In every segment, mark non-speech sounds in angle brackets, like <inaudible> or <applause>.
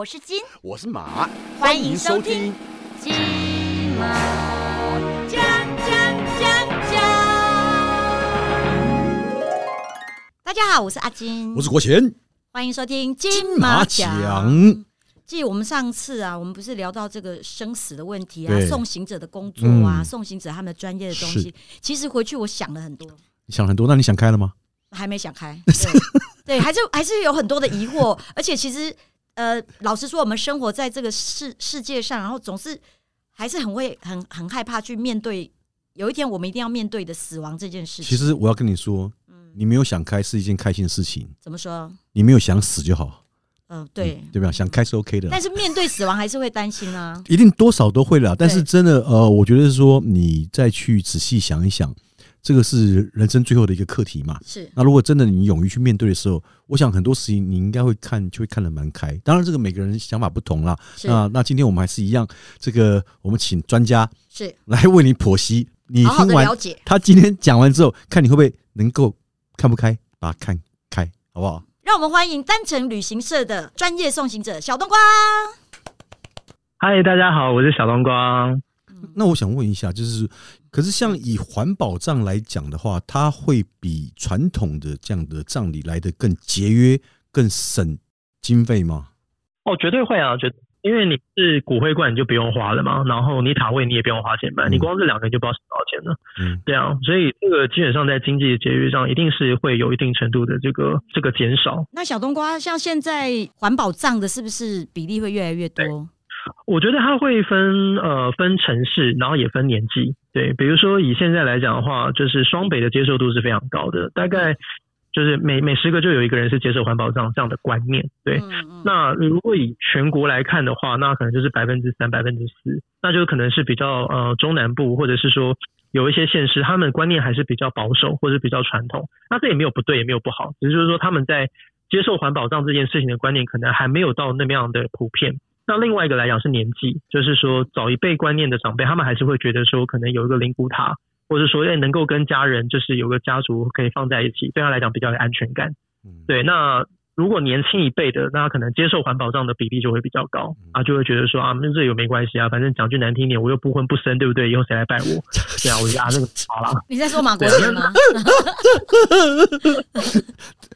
我是金，我是马，欢迎收听。金马奖奖奖奖。大家好，我是阿金，我是国贤，欢迎收听金马奖。记我们上次啊，我们不是聊到这个生死的问题啊，对送行者的工作啊，嗯送行者他们专业的东是西。其实回去我想了很多，你想很多，那你想开了吗？还没想开。对，<laughs> 对还是还是有很多的疑惑，而且其实呃，老实说，我们生活在这个世世界上，然后总是还是很会很很害怕去面对，有一天我们一定要面对的死亡这件事情。其实我要跟你说，嗯，你没有想开是一件开心的事情，怎么说？你没有想死就好，嗯、对。嗯对吧？想开是 OK 的但，是面对死亡还是会担心啊。一定多少都会了。但是真的，呃，我觉得是说你再去仔细想一想，这个是人生最后的一个课题嘛。是，那如果真的你勇于去面对的时候，我想很多事情你应该会看，就会看得蛮开。当然，这个每个人想法不同啦。是那那今天我们还是一样，这个我们请专家是，来为你剖析。你听完。他今天讲完之后，看你会不会能够看不开，把它看开，好不好？让我们欢迎单程旅行社的专业送行者小冬瓜。嗨，大家好，我是小冬瓜。那我想问一下，就是，可是像以环保葬来讲的话，它会比传统的这样的葬礼来的更节约、更省经费吗？哦，绝对会啊，绝，因为你是骨灰罐你就不用花了嘛，然后你塔位你也不用花钱买，嗯你光这两个就不知道省多少钱了。嗯，对啊，所以这个基本上在经济节约上，一定是会有一定程度的这个这个减少。那小冬瓜，像现在环保葬的，是不是比例会越来越多？我觉得它会分呃分城市，然后也分年纪。对，比如说以现在来讲的话，就是双北的接受度是非常高的，大概就是每每十个就有一个人是接受环保葬这样的观念。对，嗯嗯那如果以全国来看的话，那可能就是百分之三、百分之四，那就可能是比较呃中南部，或者是说有一些县市，他们观念还是比较保守或者比较传统。那这也没有不对，也没有不好，只是就是说他们在接受环保葬这件事情的观念，可能还没有到那么样的普遍。那另外一个来讲是年纪，就是说早一辈观念的长辈，他们还是会觉得说，可能有一个灵骨塔，或者说哎能够跟家人就是有个家族可以放在一起，对他来讲比较有安全感。嗯，对，那如果年轻一辈的，那他可能接受环保葬的比例就会比较高啊，就会觉得说啊，那这有没关系啊，反正讲句难听点，我又不婚不生，对不对？以后谁来拜我？<laughs> 对啊，我就啊，那个好啦，你在说马国贤吗？<laughs>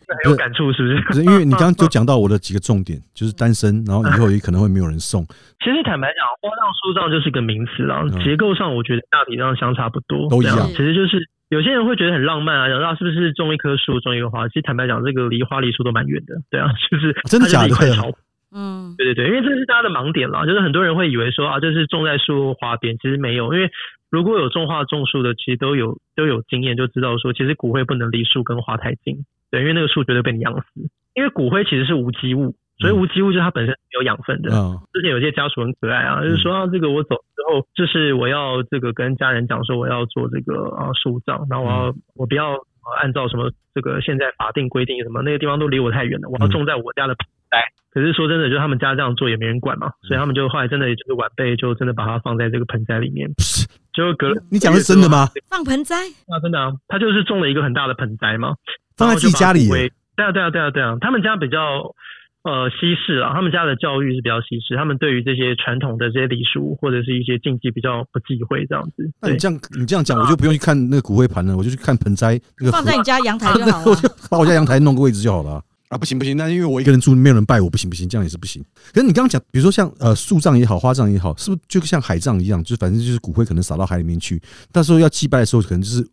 很有感触，是不是？不是因为你刚刚就讲到我的几个重点，就是单身，然后以后也可能会没有人送，其实坦白讲，花葬、树葬就是个名词啦，嗯结构上我觉得大体上相差不多，都一样这其实就是有些人会觉得很浪漫啊，讲到是不是种一棵树、种一个花？其实坦白讲，这个离花梨树都蛮远的，对啊，<laughs> 就是真的假的？嗯，对对对，因为这是大家的盲点啦，就是很多人会以为说啊，这是种在树花边，其实没有，因为如果有种花种树的，其实都有都有经验，就知道说，其实骨灰不能离树跟花太近，对，因为那个树绝对被你养死，因为骨灰其实是无机物，所以无机物就是它本身是没有养分的。嗯，之前有些家属很可爱啊，就是说啊，这个我走之后，就是我要这个跟家人讲说我要做这个啊树葬，然后我要、我不要呃按照什么这个现在法定规定什么那个地方都离我太远了，我要种在我家的盆栽。可是说真的，就他们家这样做也没人管嘛，所以他们就后来真的就是晚辈就真的把它放在这个盆栽里面，<laughs> 就隔了你讲的是真的吗？放盆栽，啊，真的啊，他就是种了一个很大的盆栽嘛，放在自己家里对啊，对啊，对啊，对啊，他们家比较呃西式啊，他们家的教育是比较西式，他们对于这些传统的这些礼俗或者是一些禁忌比较不忌讳这样子。那你这样你这样讲，我就不用去看那个骨灰盘了，我就去看盆栽那个放在你家阳台就好 <laughs> 我了。就把我家阳台弄个位置就好了啊。啊，不行不行，那因为我一个人住，没有人拜我，不行不行，这样也是不行。可是你刚刚讲，比如说像呃树葬也好，花葬也好，是不是就像海葬一样，就是反正就是骨灰可能撒到海里面去，到时候要祭拜的时候，可能就是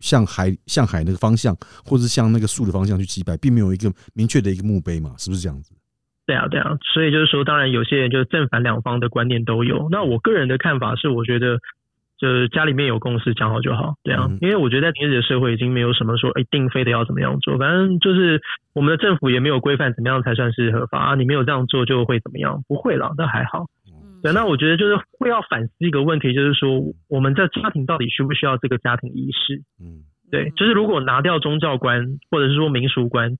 向海向海那个方向，或者是向那个树的方向去祭拜，并没有一个明确的一个墓碑嘛，是不是这样子？对啊，对啊，所以就是说，当然有些人就是正反两方的观念都有。那我个人的看法是，我觉得就是家里面有共识，讲好就好，对啊，嗯因为我觉得在平时的社会已经没有什么说一定非得要怎么样做，反正就是我们的政府也没有规范怎么样才算是合法啊，你没有这样做就会怎么样？不会啦，那还好。对，那我觉得就是会要反思一个问题，就是说我们在家庭到底需不需要这个家庭仪式？嗯对，就是如果拿掉宗教观或者是说民俗观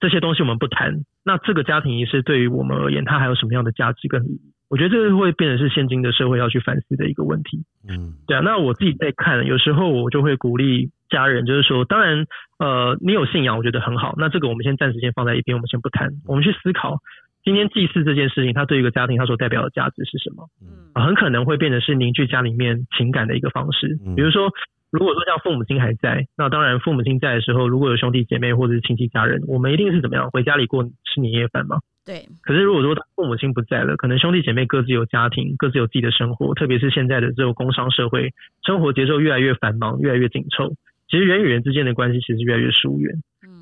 这些东西我们不谈，那这个家庭仪式对于我们而言，它还有什么样的价值跟意义？我觉得这个会变成是现今的社会要去反思的一个问题。嗯对啊，那我自己在看，有时候我就会鼓励家人，就是说，当然，呃，你有信仰，我觉得很好。那这个我们先暂时先放在一边，我们先不谈，我们去思考，今天祭祀这件事情，它对一个家庭它所代表的价值是什么？嗯，很可能会变成是凝聚家里面情感的一个方式。比如说，如果说像父母亲还在，那当然父母亲在的时候，如果有兄弟姐妹或者是亲戚家人，我们一定是怎么样回家里过吃年夜饭嘛？对。可是如果说父母亲不在了，可能兄弟姐妹各自有家庭，各自有自己的生活，特别是现在的这种工商社会，生活节奏越来越繁忙，越来越紧凑。其实人与人之间的关系其实越来越疏远。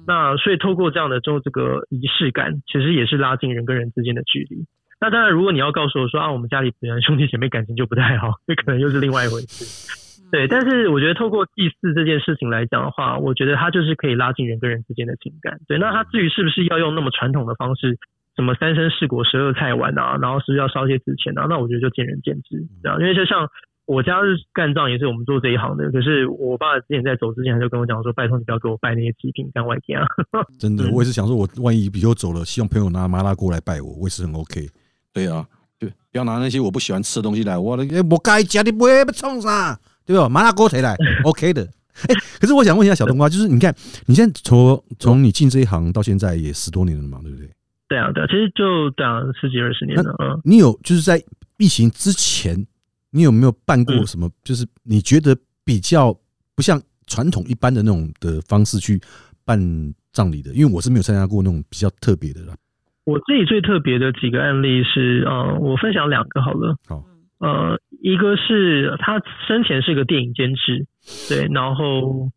嗯。那所以透过这样的这这个仪式感，其实也是拉近人跟人之间的距离。那当然，如果你要告诉我说啊，我们家里本来兄弟姐妹感情就不太好，那可能又是另外一回事。<laughs> 对，但是我觉得透过祭祀这件事情来讲的话，我觉得它就是可以拉近人跟人之间的情感。对，那它至于是不是要用那么传统的方式，什么三生四果十二菜碗啊，然后是不是要烧一些纸钱啊？那我觉得就见仁见智，这样。因为就像我家是干仗，也是我们做这一行的。可是我爸之前在走之前，他就跟我讲说：“拜托你不要给我拜那些祭品干外天啊。”真的，我也是想说，我万一比如走了，希望朋友拿麻辣锅来拜我，我也是很 OK。对啊，对，不要拿那些我不喜欢吃的东西来，我的我该家的不会被冲啥。对吧？麻辣锅谁来，<laughs> OK 的。哎，可是我想问一下小冬瓜，就是你看，你现在从从你进这一行到现在也十多年了嘛，对不对？对啊，对啊，其实就讲十几二十年了。嗯，你有就是在疫情之前，你有没有办过什么？就是你觉得比较不像传统一般的那种的方式去办葬礼的？因为我是没有参加过那种比较特别的啦。我自己最特别的几个案例是，呃，我分享两个好了。好。呃，一个是他生前是个电影监制，对，然后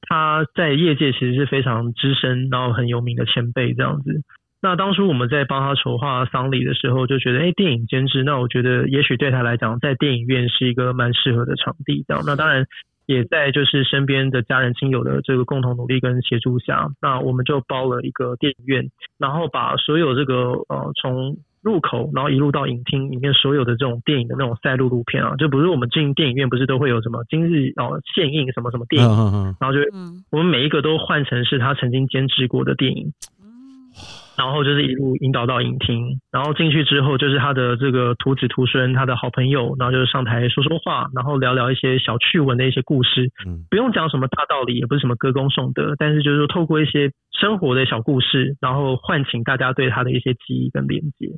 他在业界其实是非常资深，然后很有名的前辈这样子。那当初我们在帮他筹划丧礼的时候，就觉得，哎，电影监制，那我觉得也许对他来讲，在电影院是一个蛮适合的场地。这样，那当然也在就是身边的家人亲友的这个共同努力跟协助下，那我们就包了一个电影院，然后把所有这个呃从入口，然后一路到影厅里面所有的这种电影的那种赛录录片啊，就不是我们进电影院不是都会有什么今日哦现映什么什么电影，然后就我们每一个都换成是他曾经监制过的电影。然后就是一路引导到影厅，然后进去之后就是他的这个徒子徒孙，他的好朋友，然后就是上台说说话，然后聊聊一些小趣闻的一些故事。嗯，不用讲什么大道理，也不是什么歌功颂德，但是就是说透过一些生活的小故事，然后唤醒大家对他的一些记忆跟连接。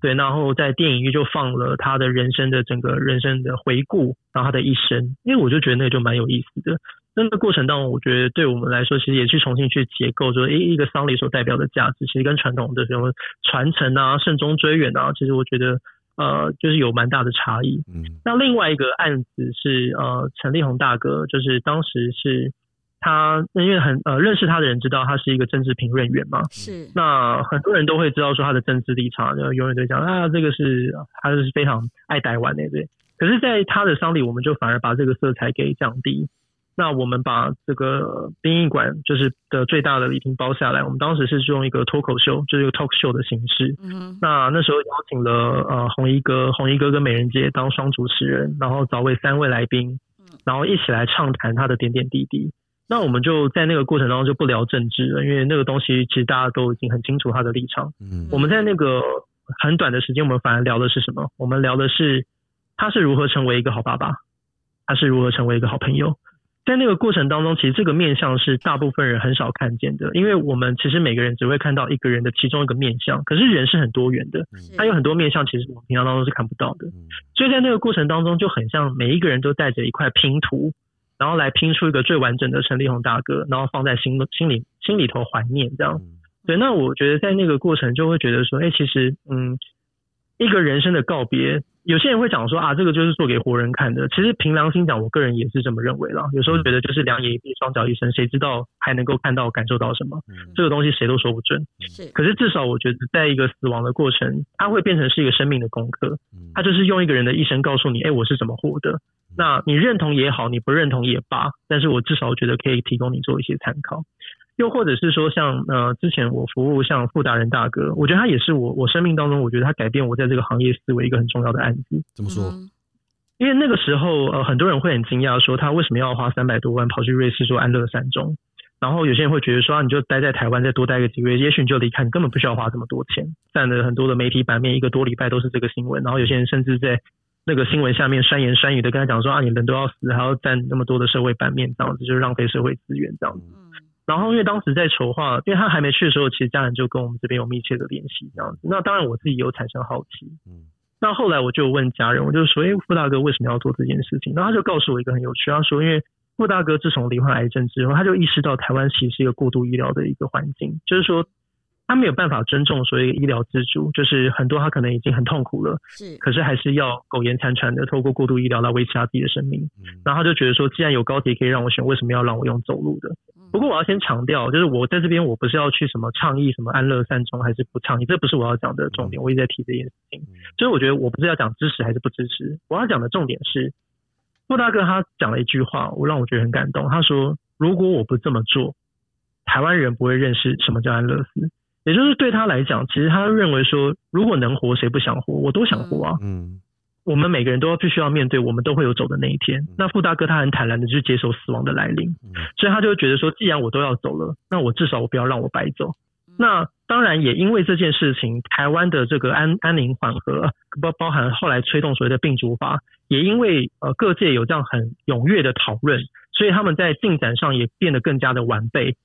对，然后在电影院就放了他的人生的整个人生的回顾，然后他的一生，因为我就觉得那个就蛮有意思的。那个过程当中，我觉得对我们来说，其实也去重新去结构，说一一个丧礼所代表的价值，其实跟传统的什么传承啊、慎终追远啊，其实我觉得呃，就是有蛮大的差异。嗯。那另外一个案子是呃，陈立宏大哥，就是当时是他，因为很呃认识他的人知道他是一个政治评论员嘛，是。那很多人都会知道说他的政治立场，就永远都讲啊，这个是他是非常爱台湾的，对。可是，在他的丧礼，我们就反而把这个色彩给降低。那我们把这个殡仪馆就是的最大的礼厅包下来。我们当时是用一个脱口秀，就是一个 talk show 的形式。嗯。那那时候邀请了呃红衣哥、红衣哥跟美人姐当双主持人，然后找位三位来宾，然后一起来畅谈他的点点滴滴。那我们就在那个过程当中就不聊政治了，因为那个东西其实大家都已经很清楚他的立场。嗯。我们在那个很短的时间，我们反而聊的是什么？我们聊的是他是如何成为一个好爸爸，他是如何成为一个好朋友。在那个过程当中，其实这个面相是大部分人很少看见的，因为我们其实每个人只会看到一个人的其中一个面相，可是人是很多元的，他有很多面相，其实我们平常当中是看不到的。所以在那个过程当中，就很像每一个人都带着一块拼图，然后来拼出一个最完整的陈立宏大哥，然后放在心心里心里头怀念这样。对，那我觉得在那个过程就会觉得说，哎，其实嗯，一个人生的告别。有些人会讲说啊，这个就是做给活人看的。其实凭良心讲，我个人也是这么认为了。有时候觉得就是两眼一闭，双脚一伸，谁知道还能够看到、感受到什么？这个东西谁都说不准。是，可是至少我觉得，在一个死亡的过程，它会变成是一个生命的功课。它就是用一个人的一生告诉你，哎，我是怎么活的。那你认同也好，你不认同也罢，但是我至少觉得可以提供你做一些参考。又或者是说，像呃，之前我服务像傅达人大哥，我觉得他也是我我生命当中，我觉得他改变我在这个行业思维一个很重要的案子。怎么说？因为那个时候，呃，很多人会很惊讶，说他为什么要花三百多万跑去瑞士做安乐善终？然后有些人会觉得说，啊你就待在台湾再多待个几个月，也许你就离开，你根本不需要花这么多钱。占了很多的媒体版面，一个多礼拜都是这个新闻。然后有些人甚至在那个新闻下面酸言酸语的跟他讲说啊，你人都要死，还要占那么多的社会版面，这样子就是浪费社会资源这样子。然后因为当时在筹划，因为他还没去的时候，其实家人就跟我们这边有密切的联系这样子。那当然我自己有产生好奇，嗯，那后来我就问家人，我就说，哎，傅大哥为什么要做这件事情？然后他就告诉我一个很有趣，他说，因为傅大哥自从罹患癌症之后，他就意识到台湾其实是一个过度医疗的一个环境，就是说。他没有办法尊重所谓医疗自主，就是很多他可能已经很痛苦了，是，可是还是要苟延残喘的透过过度医疗来维持他自己的生命。然后他就觉得说，既然有高铁可以让我选，为什么要让我用走路的？不过我要先强调，就是我在这边我不是要去什么倡议什么安乐善终还是不倡议，这不是我要讲的重点。我一直在提这件事情，所以我觉得我不是要讲支持还是不支持，我要讲的重点是，莫大哥他讲了一句话，我让我觉得很感动。他说：“如果我不这么做，台湾人不会认识什么叫安乐死。”也就是对他来讲，其实他认为说，如果能活，谁不想活？我都想活啊。嗯，我们每个人都要必须要面对，我们都会有走的那一天。那傅大哥他很坦然的去接受死亡的来临，所以他就会觉得说，既然我都要走了，那我至少我不要让我白走。那当然也因为这件事情，台湾的这个安安宁缓和，包包含后来推动所谓的病主法，也因为呃各界有这样很踊跃的讨论，所以他们在进展上也变得更加的完备，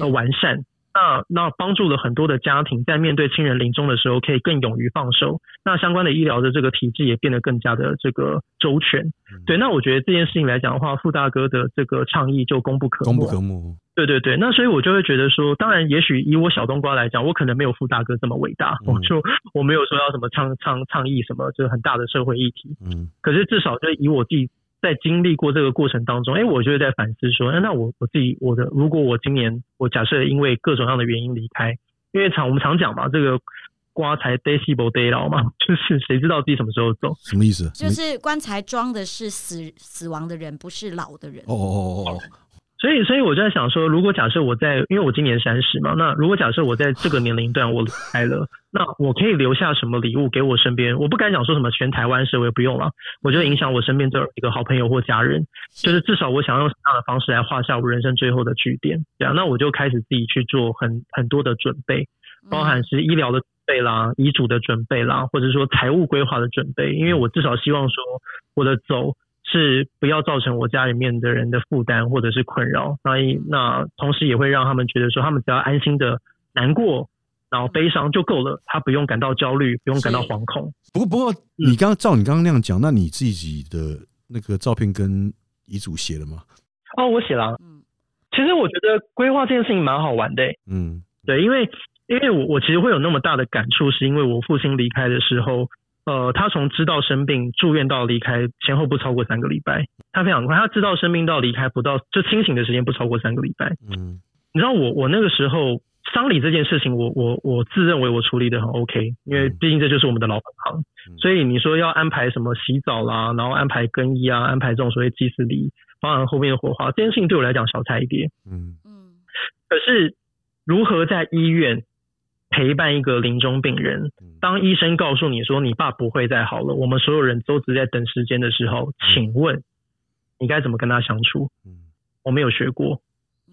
呃完善。那那帮助了很多的家庭，在面对亲人临终的时候，可以更勇于放手。那相关的医疗的这个体制也变得更加的这个周全。对，那我觉得这件事情来讲的话，傅大哥的这个倡议就功不可功不可没。对对对，那所以我就会觉得说，当然，也许以我小冬瓜来讲，我可能没有傅大哥这么伟大，我就我没有说要什么倡倡倡议什么，就是很大的社会议题。嗯，可是至少就以我自己。在经历过这个过程当中，哎，我就在反思说，哎，那我我自己我的，如果我今年我假设因为各种样的原因离开，因为常我们常讲嘛，这个棺材 day 细胞 day 老嘛，<laughs> 就是谁知道自己什么时候走？什么意思？就是棺材装的是死死亡的人，不是老的人。哦哦哦哦。所以，所以我就在想说，如果假设我在，因为我今年三十嘛，那如果假设我在这个年龄段我离开了，那我可以留下什么礼物给我身边？我不敢讲说什么全台湾社会不用了，我就影响我身边这一个好朋友或家人，就是至少我想用什么样的方式来画下我人生最后的句点。这样，那我就开始自己去做很很多的准备，包含是医疗的准备啦、遗嘱的准备啦，或者说财务规划的准备，因为我至少希望说我的走。是不要造成我家里面的人的负担或者是困扰，那那同时也会让他们觉得说，他们只要安心的难过，然后悲伤就够了，他不用感到焦虑，不用感到惶恐。不过不过，你刚刚照你刚刚那样讲，那你自己的那个照片跟遗嘱写了吗？哦，我写了。嗯，其实我觉得规划这件事情蛮好玩的。嗯，对，因为因为我我其实会有那么大的感触，是因为我父亲离开的时候。呃，他从知道生病住院到离开前后不超过三个礼拜，他非常快。他知道生病到离开不到，就清醒的时间不超过三个礼拜。嗯，你知道我我那个时候丧礼这件事情，我我我自认为我处理的很 OK，因为毕竟这就是我们的老本行。所以你说要安排什么洗澡啦，然后安排更衣啊，安排这种所谓祭祀礼，包含后面的火化，这件事情对我来讲小菜一碟。嗯嗯，可是如何在医院？陪伴一个临终病人，当医生告诉你说你爸不会再好了，我们所有人都只在等时间的时候，请问你该怎么跟他相处？我没有学过，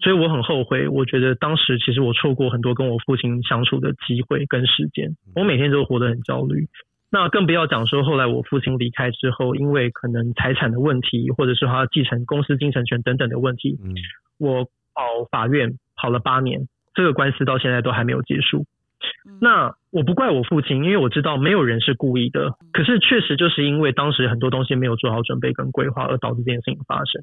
所以我很后悔。我觉得当时其实我错过很多跟我父亲相处的机会跟时间，我每天都活得很焦虑。那更不要讲说后来我父亲离开之后，因为可能财产的问题，或者是他继承公司继承权等等的问题，我跑法院跑了八年，这个官司到现在都还没有结束。那我不怪我父亲，因为我知道没有人是故意的。可是确实就是因为当时很多东西没有做好准备跟规划，而导致这件事情发生。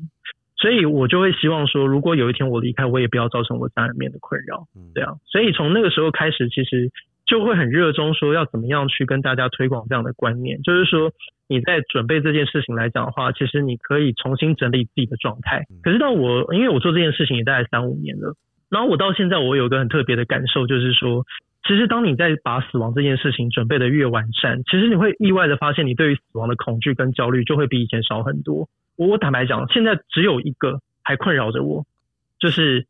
所以我就会希望说，如果有一天我离开，我也不要造成我家人面的困扰。这样，所以从那个时候开始，其实就会很热衷说要怎么样去跟大家推广这样的观念。就是说你在准备这件事情来讲的话，其实你可以重新整理自己的状态。可是到我，因为我做这件事情也大概三五年了，然后我到现在我有一个很特别的感受，就是说。其实，当你在把死亡这件事情准备的越完善，其实你会意外的发现，你对于死亡的恐惧跟焦虑就会比以前少很多。我我坦白讲，现在只有一个还困扰着我，就是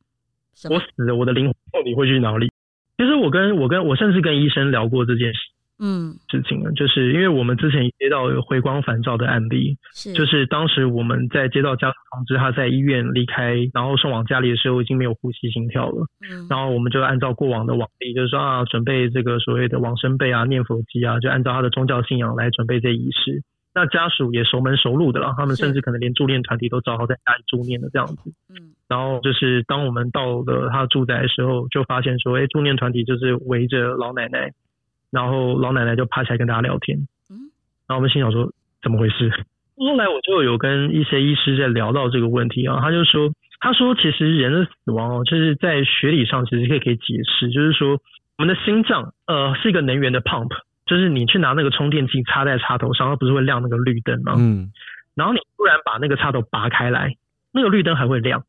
我死了，我的灵魂到底会去哪里？其实我跟我跟我甚至跟医生聊过这件事。嗯，事情呢，就是因为我们之前接到有回光返照的案例，是。就是当时我们在接到家属通知他在医院离开，然后送往家里的时候已经没有呼吸心跳了，嗯，然后我们就按照过往的往例，就是说啊，准备这个所谓的往生被啊、念佛机啊，就按照他的宗教信仰来准备这仪式。那家属也熟门熟路的了，他们甚至可能连助念团体都找好在家里助念的这样子。嗯。然后就是当我们到了他住宅的时候，就发现说，哎，助念团体就是围着老奶奶，然后老奶奶就爬起来跟大家聊天。嗯然后我们心想说，怎么回事？<laughs> 后来我就有跟一些医师在聊到这个问题啊，他就说，他说其实人的死亡哦，就是在学理上其实可以可以解释，就是说我们的心脏呃是一个能源的 pump，就是你去拿那个充电器插在插头上，它不是会亮那个绿灯吗？嗯然后你突然把那个插头拔开来，那个绿灯还会亮，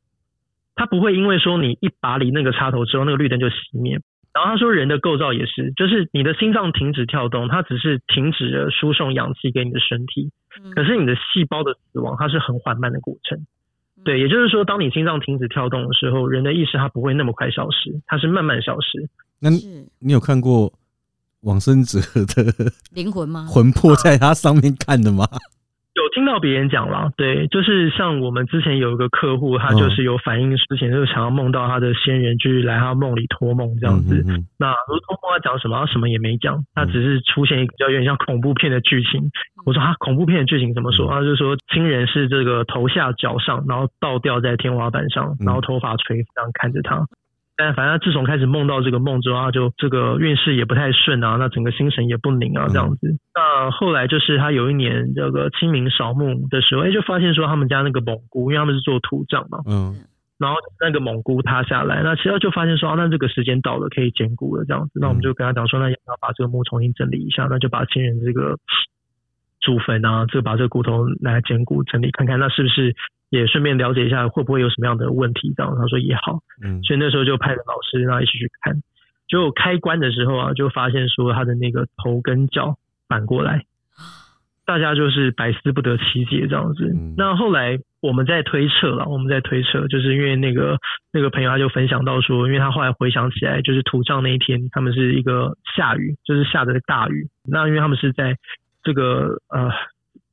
它不会因为说你一拔离那个插头之后，那个绿灯就熄灭。然后他说人的构造也是，就是你的心脏停止跳动，它只是停止了输送氧气给你的身体，嗯可是你的细胞的死亡它是很缓慢的过程。对，也就是说，当你心脏停止跳动的时候，人的意识它不会那么快消失，它是慢慢消失。那你有看过往生者的灵魂吗？魂魄在它上面看的吗？有听到别人讲了，对，就是像我们之前有一个客户，他就是有反映之前就是想要梦到他的先人，就是来他梦里托梦这样子。那如托梦他讲什么，他什么也没讲，他只是出现一个比较有点像恐怖片的剧情。我说他恐怖片的剧情怎么说？他就说亲人是这个头下脚上，然后倒吊在天花板上，然后头发垂这样看着他。但反正自从开始梦到这个梦之后，他就这个运势也不太顺啊，那整个心神也不宁啊，这样子。那后来就是他有一年这个清明扫墓的时候，哎，就发现说他们家那个蒙菇，因为他们是做土葬嘛，嗯然后那个蒙菇塌下来，那其实就发现说，啊、那这个时间到了，可以捡骨了这样子。那我们就跟他讲说，那要不要把这个墓重新整理一下？那就把亲人这个祖坟啊，这个把这个骨头来捡骨整理看看，那是不是也顺便了解一下会不会有什么样的问题？这样他说也好，嗯所以那时候就派了老师让他一起去看。结果开棺的时候啊，就发现说他的那个头跟脚反过来，大家就是百思不得其解这样子。嗯那后来我们在推测了，我们在推测，就是因为那个那个朋友他就分享到说，因为他后来回想起来，就是土葬那一天，他们是一个下雨，就是下的大雨。那因为他们是在这个呃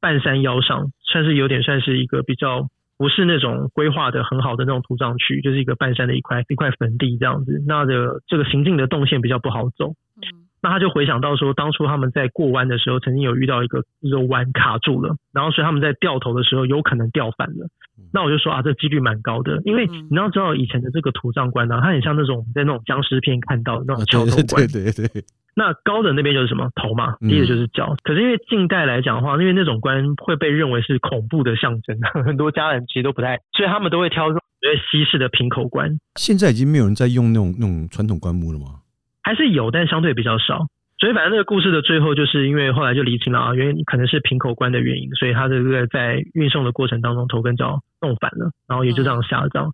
半山腰上，算是有点算是一个比较不是那种规划的很好的那种土葬区，就是一个半山的一块一块坟地这样子。那的这个行进的动线比较不好走。嗯那他就回想到说，当初他们在过弯的时候，曾经有遇到一个一个弯卡住了，然后所以他们在掉头的时候有可能掉反了。那我就说啊，这几率蛮高的，因为嗯你要知道以前的这个土葬官呢、啊，它很像那种在那种僵尸片看到的那啊种桥头对官对。对对对，那高的那边就是什么头嘛，嗯低的就是脚。可是因为近代来讲的话，因为那种官会被认为是恐怖的象征，<laughs> 很多家人其实都不太，所以他们都会挑这种所谓西式的平口棺，现在已经没有人在用那种那种传统棺木了吗？还是有，但相对比较少。所以反正这个故事的最后，就是因为后来就离清了啊，原因可能是平口棺的原因，所以他这个在运送的过程当中头跟脚弄反了，然后也就这样下葬。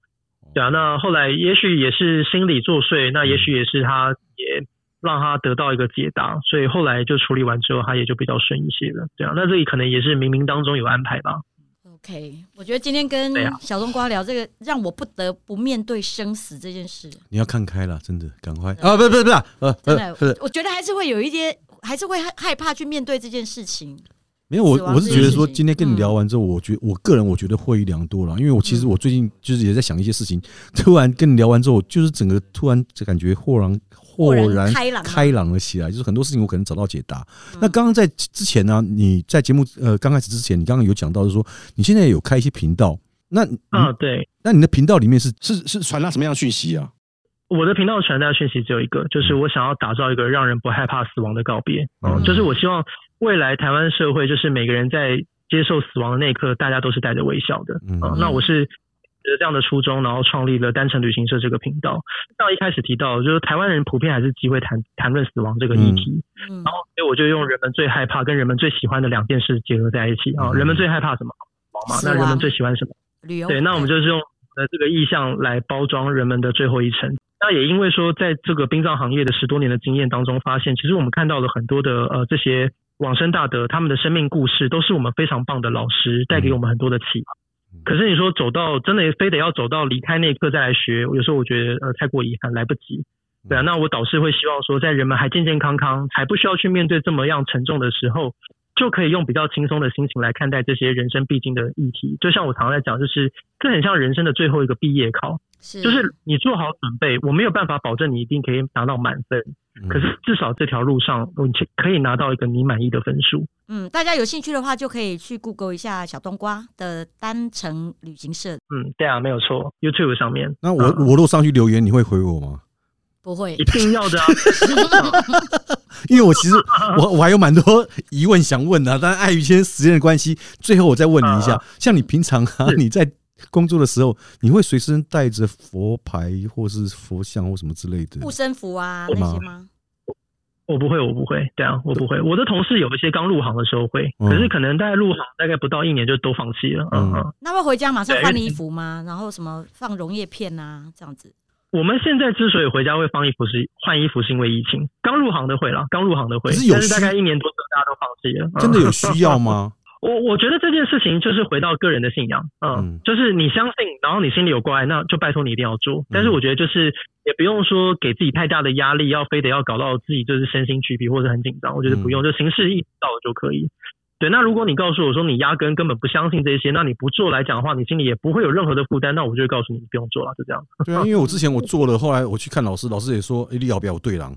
对啊，那后来也许也是心理作祟，那也许也是他也让他得到一个解答，所以后来就处理完之后，他也就比较顺一些了。对啊，那这里可能也是冥冥当中有安排吧。OK，我觉得今天跟小冬瓜聊这个，让我不得不面对生死这件事。你要看开了，真的，赶快啊！不是不是不是，呃真的，我觉得还是会有一些，还是会害害怕去面对这件事情。没有，我我是觉得说，今天跟你聊完之后，我觉我个人我觉得获益良多了，因为我其实嗯我最近就是也在想一些事情，<laughs> 突然跟你聊完之后，就是整个突然就感觉豁然豁豁然然开朗啊开朗了起来，就是很多事情我可能找到解答。嗯那刚刚在之前呢，你在节目呃刚开始之前，你刚刚有讲到是说，你现在有开一些频道，那你啊，对，那你的频道里面是是是传达什么样的讯息啊？我的频道传达讯息只有一个，就是我想要打造一个让人不害怕死亡的告别。嗯，嗯就是我希望未来台湾社会，就是每个人在接受死亡的那一刻，大家都是带着微笑的。嗯嗯，那我是有这样的初衷，然后创立了单程旅行社这个频道。像一开始提到，就是台湾人普遍还是忌讳谈谈论死亡这个议题，嗯然后所以我就用人们最害怕跟人们最喜欢的两件事结合在一起啊。嗯人们最害怕什么？死亡嘛。那人们最喜欢什么？旅游对，那我们就是用呃这个意象来包装人们的最后一程。那也因为说，在这个殡葬行业的十多年的经验当中，发现其实我们看到了很多的呃这些往生大德他们的生命故事，都是我们非常棒的老师，带给我们很多的启发。可是你说走到真的非得要走到离开那一刻再来学，有时候我觉得呃太过遗憾，来不及。对啊，那我导师会希望说，在人们还健健康康，还不需要去面对这么样沉重的时候，就可以用比较轻松的心情来看待这些人生必经的议题。就像我常常在讲，就是这很像人生的最后一个毕业考，是。就是你做好准备，我没有办法保证你一定可以拿到满分，嗯可是至少这条路上，你可以拿到一个你满意的分数。嗯，大家有兴趣的话，就可以去 Google 一下小冬瓜的单程旅行社。嗯，对啊，没有错，YouTube 上面。那我嗯我如果上去留言，你会回我吗？不会一，定要的啊！<laughs> 因为我其实我我还有蛮多疑问想问的啊，但碍于一些时间的关系，最后我再问你一下啊，像你平常啊，你在工作的时候，你会随身带着佛牌或是佛像或什么之类的护？身符啊那些吗？我不会，我不会，对啊，我不会。我的同事有一些刚入行的时候会，嗯可是可能大概入行大概不到一年就都放弃了。嗯嗯嗯。那会回家马上换衣服吗？然后什么放溶液片啊，这样子。我们现在之所以回家会放衣服是换衣服，是因为疫情。刚入行的会啦，刚入行的会，是有但是大概一年多之后大家都放弃了。嗯真的有需要？吗？我我觉得这件事情就是回到个人的信仰，嗯，嗯就是你相信，然后你心里有关爱，那就拜托你一定要做。但是我觉得就是也不用说给自己太大的压力，要非得要搞到自己就是身心俱疲或者很紧张，我觉得不用，就形式意识到了就可以。对，那如果你告诉我说你压根根本不相信这些，那你不做来讲的话，你心里也不会有任何的负担，那我就会告诉你你不用做了，就这样。对啊，因为我之前我做了，后来我去看老师，老师也说，哎，你要不要对狼？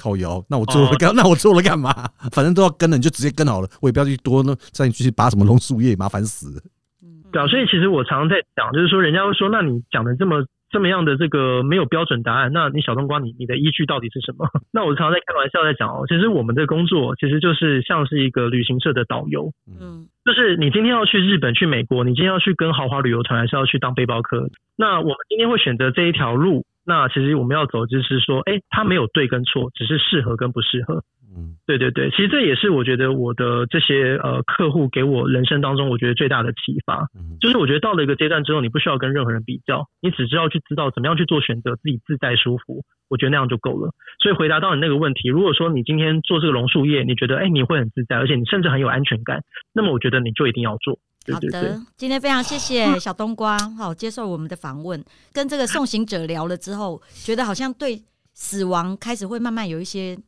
靠腰，那我做了哦干，那我做了干嘛？<laughs> 反正都要跟了，你就直接跟好了，我也不要去多呢，再去拔什么榕树叶，麻烦死了。嗯，对啊，所以其实我常常在讲，就是说人家会说，那你讲的这么这么样的这个没有标准答案，那你小冬瓜你你的依据到底是什么？<laughs> 那我常常在开玩笑在讲哦，其实我们的工作其实就是像是一个旅行社的导游，嗯就是你今天要去日本、去美国，你今天要去跟豪华旅游团，还是要去当背包客？那我们今天会选择这一条路，那其实我们要走就是说，哎，它没有对跟错，只是适合跟不适合。嗯对对对，其实这也是我觉得我的这些呃客户给我人生当中我觉得最大的启发，嗯就是我觉得到了一个阶段之后，你不需要跟任何人比较，你只知道去知道怎么样去做选择，自己自在舒服，我觉得那样就够了。所以回答到你那个问题，如果说你今天做这个榕树叶，你觉得哎你会很自在，而且你甚至很有安全感，那么我觉得你就一定要做。对好的，，今天非常谢谢小冬瓜，好接受我们的访问，跟这个送行者聊了之后，觉得好像对死亡开始会慢慢有一些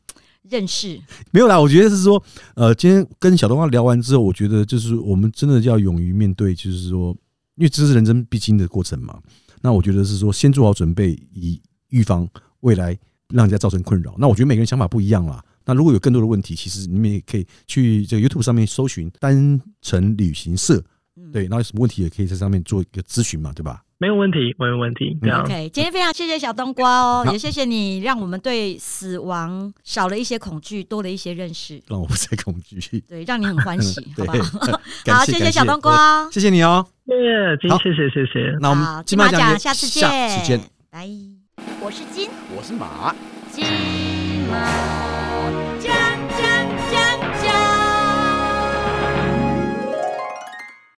认识。没有啦，我觉得是说，呃，今天跟小冬瓜聊完之后，我觉得就是我们真的要勇于面对，就是说，因为这是人生必经的过程嘛。那我觉得是说，先做好准备，以预防未来让人家造成困扰。那我觉得每个人想法不一样啦。那如果有更多的问题，其实你们也可以去这个 YouTube 上面搜寻单程旅行社，嗯对，然后有什么问题也可以在上面做一个咨询嘛，对吧？没有问题，没有问题。OK，今天非常谢谢小冬瓜哦，也谢谢你让我们对死亡少了一些恐惧，多了一些认识，让我不再恐惧。对，让你很欢喜，<laughs> 好对不 <laughs> 好？感好，谢谢小冬，瓜，谢谢你哦。耶，今好谢谢谢谢。那我好们金马奖奖下次见，下次见。拜。我是金我是马。金马奖。